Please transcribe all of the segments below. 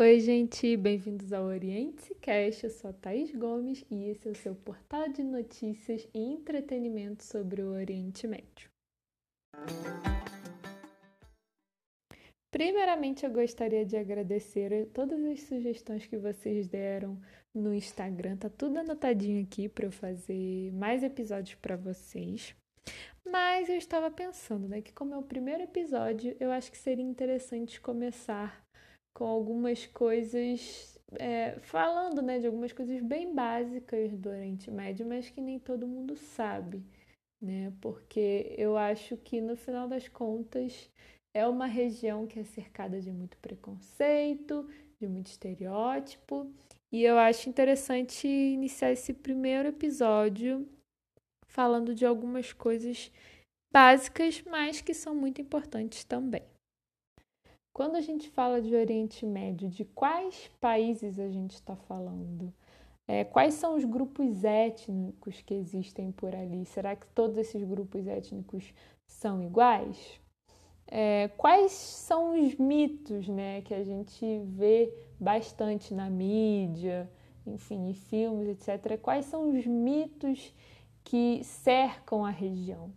Oi, gente, bem-vindos ao Oriente Cast. Eu sou a Thaís Gomes e esse é o seu portal de notícias e entretenimento sobre o Oriente Médio. Primeiramente, eu gostaria de agradecer todas as sugestões que vocês deram no Instagram. Tá tudo anotadinho aqui para eu fazer mais episódios para vocês. Mas eu estava pensando, né, que como é o primeiro episódio, eu acho que seria interessante começar com algumas coisas, é, falando né, de algumas coisas bem básicas do Oriente Médio, mas que nem todo mundo sabe, né? Porque eu acho que no final das contas é uma região que é cercada de muito preconceito, de muito estereótipo, e eu acho interessante iniciar esse primeiro episódio falando de algumas coisas básicas, mas que são muito importantes também. Quando a gente fala de Oriente Médio, de quais países a gente está falando? É, quais são os grupos étnicos que existem por ali? Será que todos esses grupos étnicos são iguais? É, quais são os mitos né, que a gente vê bastante na mídia, enfim, em filmes, etc. Quais são os mitos que cercam a região?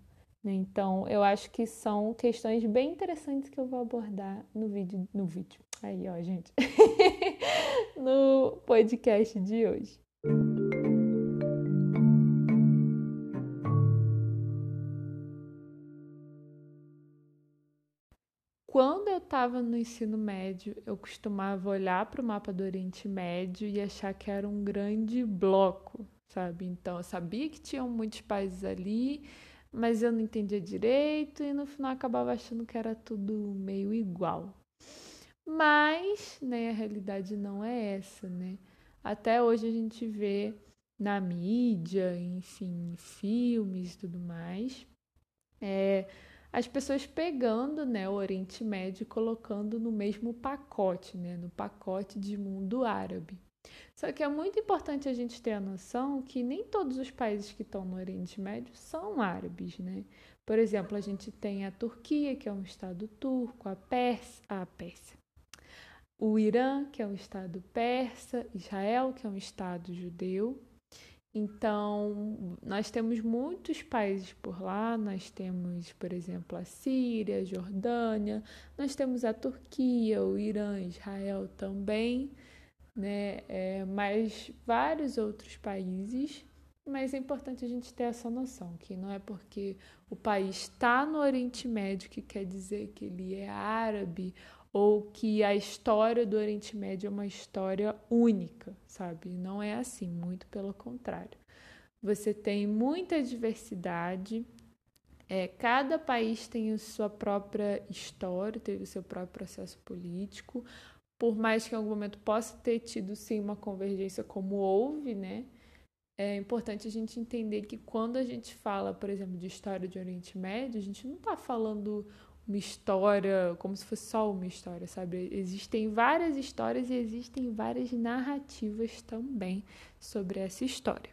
Então, eu acho que são questões bem interessantes que eu vou abordar no vídeo, no vídeo. Aí, ó, gente. no podcast de hoje. Quando eu estava no ensino médio, eu costumava olhar para o mapa do Oriente Médio e achar que era um grande bloco, sabe? Então, eu sabia que tinham muitos países ali, mas eu não entendia direito e no final acabava achando que era tudo meio igual. Mas, né, a realidade não é essa, né? Até hoje a gente vê na mídia, enfim, filmes e tudo mais, é, as pessoas pegando né, o Oriente Médio e colocando no mesmo pacote, né, no pacote de mundo árabe. Só que é muito importante a gente ter a noção que nem todos os países que estão no Oriente Médio são árabes, né? Por exemplo, a gente tem a Turquia, que é um estado turco, a Pérsia, a Pérsia. O Irã, que é um estado persa, Israel, que é um estado judeu. Então, nós temos muitos países por lá, nós temos, por exemplo, a Síria, a Jordânia, nós temos a Turquia, o Irã, Israel também né? É, mas vários outros países. Mas é importante a gente ter essa noção, que não é porque o país está no Oriente Médio que quer dizer que ele é árabe ou que a história do Oriente Médio é uma história única, sabe? Não é assim, muito pelo contrário. Você tem muita diversidade, é, cada país tem a sua própria história, teve o seu próprio processo político por mais que em algum momento possa ter tido sim uma convergência como houve, né? É importante a gente entender que quando a gente fala, por exemplo, de história de Oriente Médio, a gente não está falando uma história como se fosse só uma história, sabe? Existem várias histórias e existem várias narrativas também sobre essa história.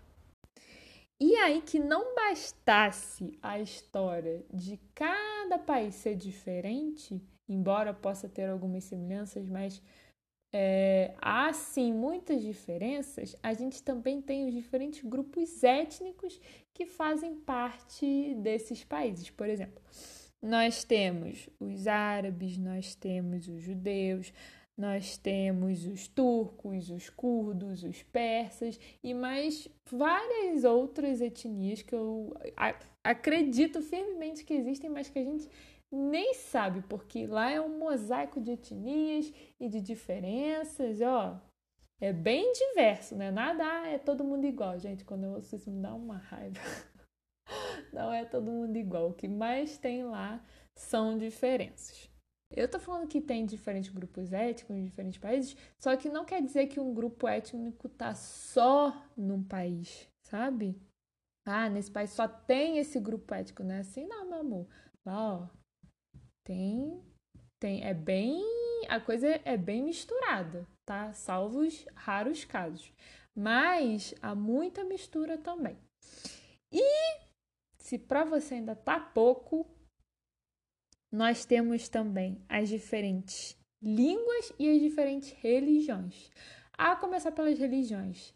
E aí que não bastasse a história de cada país ser diferente, embora possa ter algumas semelhanças, mas é, há sim muitas diferenças, a gente também tem os diferentes grupos étnicos que fazem parte desses países. Por exemplo, nós temos os árabes, nós temos os judeus, nós temos os turcos, os curdos, os persas e mais várias outras etnias que eu acredito firmemente que existem, mas que a gente nem sabe, porque lá é um mosaico de etnias e de diferenças, ó. É bem diverso, né? Nada é todo mundo igual, gente. Quando eu ouço isso me dá uma raiva. Não é todo mundo igual. O que mais tem lá são diferenças. Eu tô falando que tem diferentes grupos étnicos em diferentes países, só que não quer dizer que um grupo étnico tá só num país, sabe? Ah, nesse país só tem esse grupo étnico, não é assim? Não, meu amor. Lá, ó, tem, tem, é bem, a coisa é bem misturada, tá? Salvos raros casos. Mas há muita mistura também. E se para você ainda tá pouco, nós temos também as diferentes línguas e as diferentes religiões. A começar pelas religiões.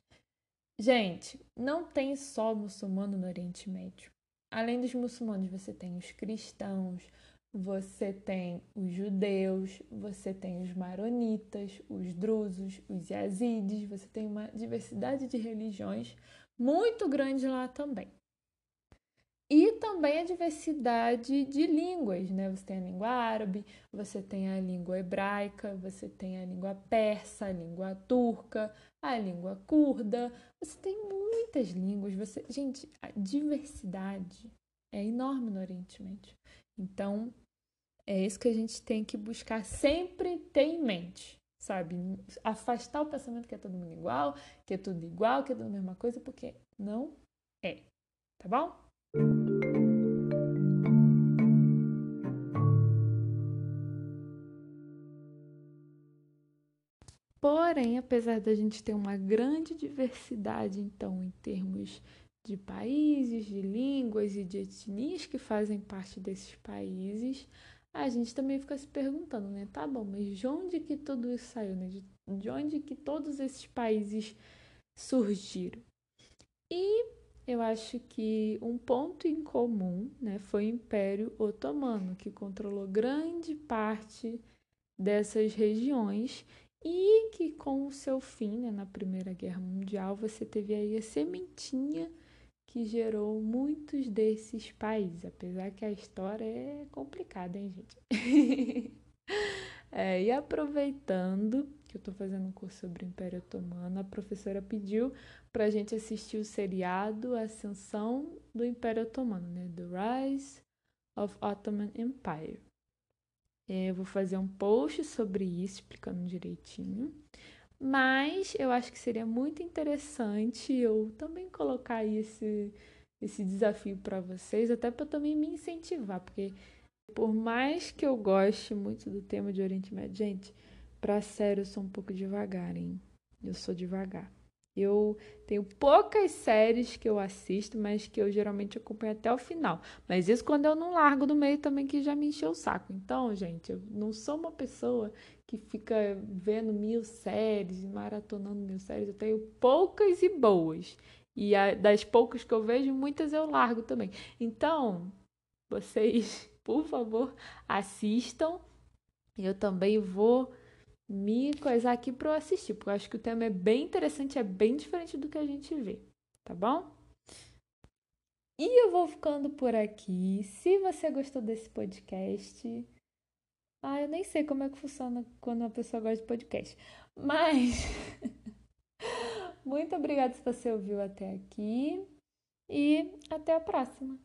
Gente, não tem só muçulmano no Oriente Médio. Além dos muçulmanos, você tem os cristãos, você tem os judeus, você tem os maronitas, os drusos, os yazidis, você tem uma diversidade de religiões muito grande lá também. E também a diversidade de línguas, né? Você tem a língua árabe, você tem a língua hebraica, você tem a língua persa, a língua turca, a língua curda. Você tem muitas línguas. Você, gente, a diversidade é enorme no Oriente Médio. Então, é isso que a gente tem que buscar sempre ter em mente, sabe? Afastar o pensamento que é todo mundo igual, que é tudo igual, que é tudo a mesma coisa, porque não é. Tá bom? Porém, apesar da gente ter uma grande diversidade, então, em termos de países, de línguas e de etnias que fazem parte desses países, a gente também fica se perguntando, né? Tá bom, mas de onde que tudo isso saiu, né? De onde que todos esses países surgiram? E eu acho que um ponto em comum né, foi o Império Otomano, que controlou grande parte dessas regiões e que com o seu fim né, na Primeira Guerra Mundial você teve aí a sementinha que gerou muitos desses países, apesar que a história é complicada, hein, gente? é, e aproveitando que eu estou fazendo um curso sobre o Império Otomano, a professora pediu para a gente assistir o seriado Ascensão do Império Otomano, né? The Rise of Ottoman Empire. É, eu vou fazer um post sobre isso, explicando direitinho. Mas eu acho que seria muito interessante eu também colocar esse, esse desafio para vocês, até para também me incentivar, porque por mais que eu goste muito do tema de Oriente Médio, gente, para sério eu sou um pouco devagar, hein? Eu sou devagar. Eu tenho poucas séries que eu assisto, mas que eu geralmente acompanho até o final. Mas isso quando eu não largo do meio também, que já me encheu o saco. Então, gente, eu não sou uma pessoa que fica vendo mil séries, maratonando mil séries. Eu tenho poucas e boas. E a, das poucas que eu vejo, muitas eu largo também. Então, vocês, por favor, assistam. Eu também vou me coisar aqui para eu assistir, porque eu acho que o tema é bem interessante, é bem diferente do que a gente vê, tá bom? E eu vou ficando por aqui. Se você gostou desse podcast, ah, eu nem sei como é que funciona quando uma pessoa gosta de podcast, mas muito obrigada se você ouviu até aqui e até a próxima.